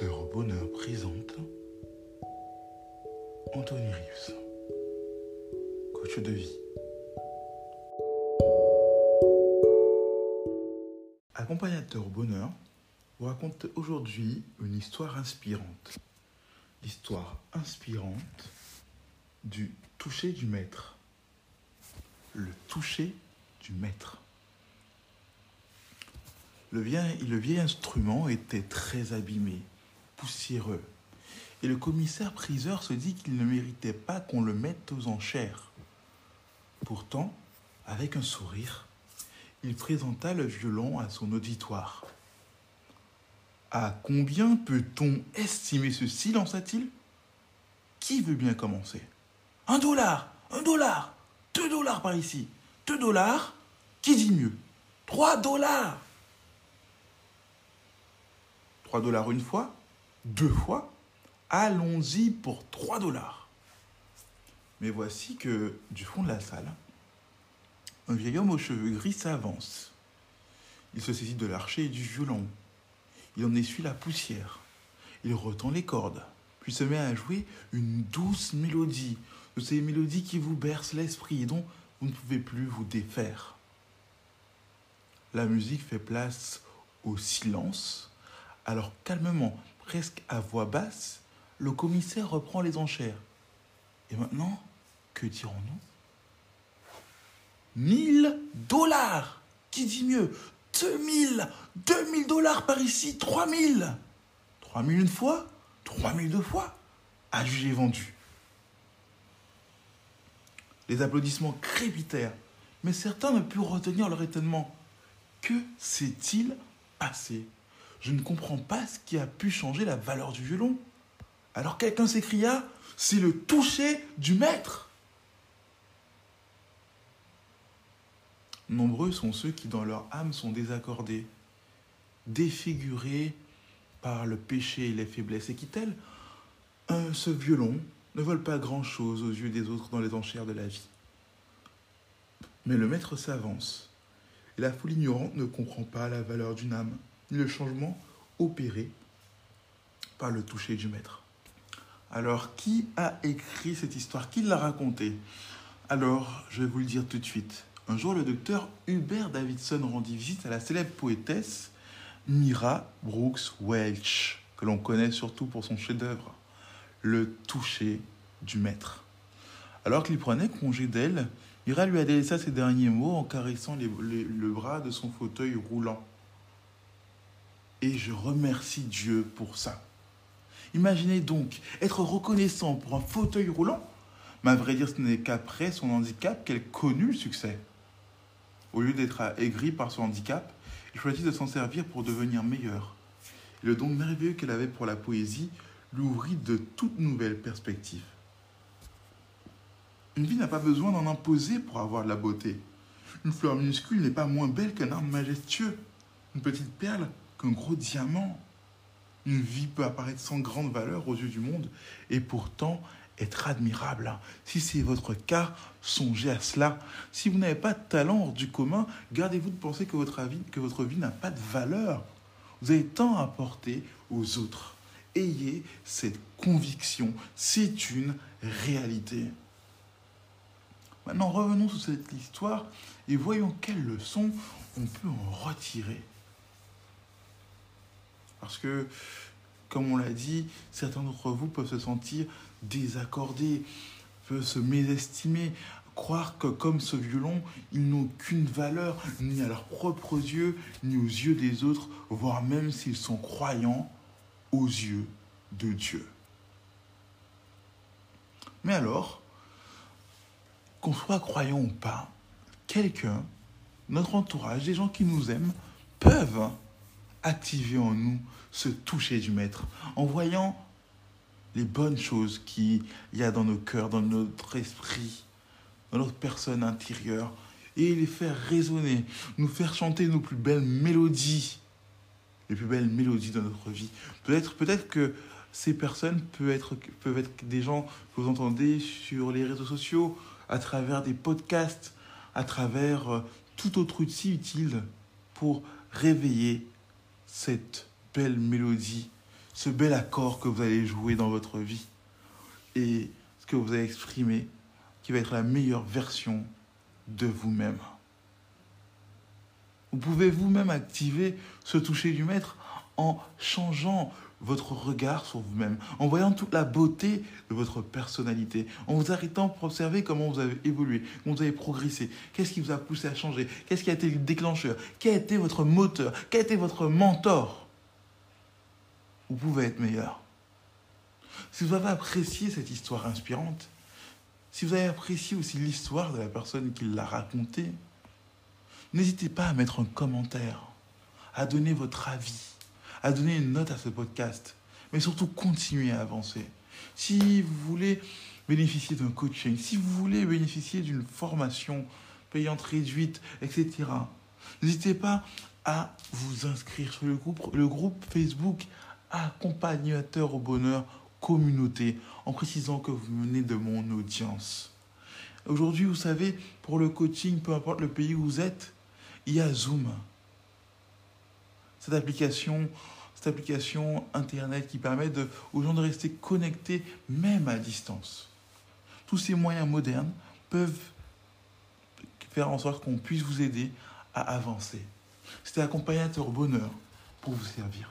Au bonheur présente Anthony Rives, coach de vie. Accompagnateur bonheur vous raconte aujourd'hui une histoire inspirante. L'histoire inspirante du toucher du maître. Le toucher du maître. Le le vieil instrument était très abîmé, poussiéreux, et le commissaire priseur se dit qu'il ne méritait pas qu'on le mette aux enchères. Pourtant, avec un sourire, il présenta le violon à son auditoire. À combien peut-on estimer ceci lança-t-il. Qui veut bien commencer? Un dollar Un dollar Deux dollars par ici Deux dollars Qui dit mieux? Trois dollars 3 dollars une fois, deux fois, allons-y pour 3 dollars. Mais voici que, du fond de la salle, un vieil homme aux cheveux gris s'avance. Il se saisit de l'archer et du violon. Il en essuie la poussière. Il retend les cordes, puis se met à jouer une douce mélodie, de ces mélodies qui vous bercent l'esprit et dont vous ne pouvez plus vous défaire. La musique fait place au silence alors calmement, presque à voix basse, le commissaire reprend les enchères. Et maintenant, que dirons-nous? 1000 dollars Qui dit mieux? 2000 2000 dollars par ici 3000 3000 une fois 3000 deux fois À juger vendu. Les applaudissements crépitèrent, mais certains ne purent retenir leur étonnement. Que s'est-il passé? Je ne comprends pas ce qui a pu changer la valeur du violon. Alors quelqu'un s'écria, c'est le toucher du maître. Nombreux sont ceux qui dans leur âme sont désaccordés, défigurés par le péché et les faiblesses, et qui tel ce violon ne vole pas grand-chose aux yeux des autres dans les enchères de la vie. Mais le maître s'avance, et la foule ignorante ne comprend pas la valeur d'une âme le changement opéré par le toucher du maître. Alors, qui a écrit cette histoire? Qui l'a racontée? Alors, je vais vous le dire tout de suite. Un jour, le docteur Hubert Davidson rendit visite à la célèbre poétesse Mira Brooks Welch, que l'on connaît surtout pour son chef-d'œuvre, Le toucher du maître. Alors qu'il prenait congé d'elle, Mira lui a délaissé ses derniers mots en caressant le bras de son fauteuil roulant. Et je remercie Dieu pour ça. Imaginez donc être reconnaissant pour un fauteuil roulant. Mais à vrai dire, ce n'est qu'après son handicap qu'elle connut le succès. Au lieu d'être aigrie par son handicap, il choisit de s'en servir pour devenir meilleur. Et le don merveilleux qu'elle avait pour la poésie l'ouvrit de toutes nouvelles perspectives. Une vie n'a pas besoin d'en imposer pour avoir de la beauté. Une fleur minuscule n'est pas moins belle qu'un arbre majestueux. Une petite perle qu'un gros diamant. Une vie peut apparaître sans grande valeur aux yeux du monde et pourtant être admirable. Si c'est votre cas, songez à cela. Si vous n'avez pas de talent hors du commun, gardez-vous de penser que votre vie, que votre vie n'a pas de valeur. Vous avez tant à apporter aux autres. Ayez cette conviction. C'est une réalité. Maintenant, revenons sur cette histoire et voyons quelles leçons on peut en retirer. Parce que, comme on l'a dit, certains d'entre vous peuvent se sentir désaccordés, peuvent se mésestimer, croire que comme ce violon, ils n'ont qu'une valeur, ni à leurs propres yeux, ni aux yeux des autres, voire même s'ils sont croyants aux yeux de Dieu. Mais alors, qu'on soit croyant ou pas, quelqu'un, notre entourage, des gens qui nous aiment, peuvent activer en nous ce toucher du Maître, en voyant les bonnes choses qu'il y a dans nos cœurs, dans notre esprit, dans notre personne intérieure, et les faire résonner, nous faire chanter nos plus belles mélodies, les plus belles mélodies de notre vie. Peut-être peut que ces personnes peuvent être, peuvent être des gens que vous entendez sur les réseaux sociaux, à travers des podcasts, à travers euh, tout autre outil utile pour réveiller cette belle mélodie, ce bel accord que vous allez jouer dans votre vie et ce que vous allez exprimer qui va être la meilleure version de vous-même. Vous pouvez vous-même activer ce toucher du maître en changeant votre regard sur vous-même, en voyant toute la beauté de votre personnalité, en vous arrêtant pour observer comment vous avez évolué, comment vous avez progressé, qu'est-ce qui vous a poussé à changer, qu'est-ce qui a été le déclencheur, quel a été votre moteur, quel a été votre mentor. Vous pouvez être meilleur. Si vous avez apprécié cette histoire inspirante, si vous avez apprécié aussi l'histoire de la personne qui l'a racontée, n'hésitez pas à mettre un commentaire, à donner votre avis à donner une note à ce podcast, mais surtout continuer à avancer. Si vous voulez bénéficier d'un coaching, si vous voulez bénéficier d'une formation payante réduite, etc., n'hésitez pas à vous inscrire sur le groupe, le groupe Facebook Accompagnateur au bonheur communauté, en précisant que vous venez de mon audience. Aujourd'hui, vous savez, pour le coaching, peu importe le pays où vous êtes, il y a Zoom cette application, cette application Internet qui permet aux gens de rester connectés même à distance. Tous ces moyens modernes peuvent faire en sorte qu'on puisse vous aider à avancer. C'était accompagnateur bonheur pour vous servir.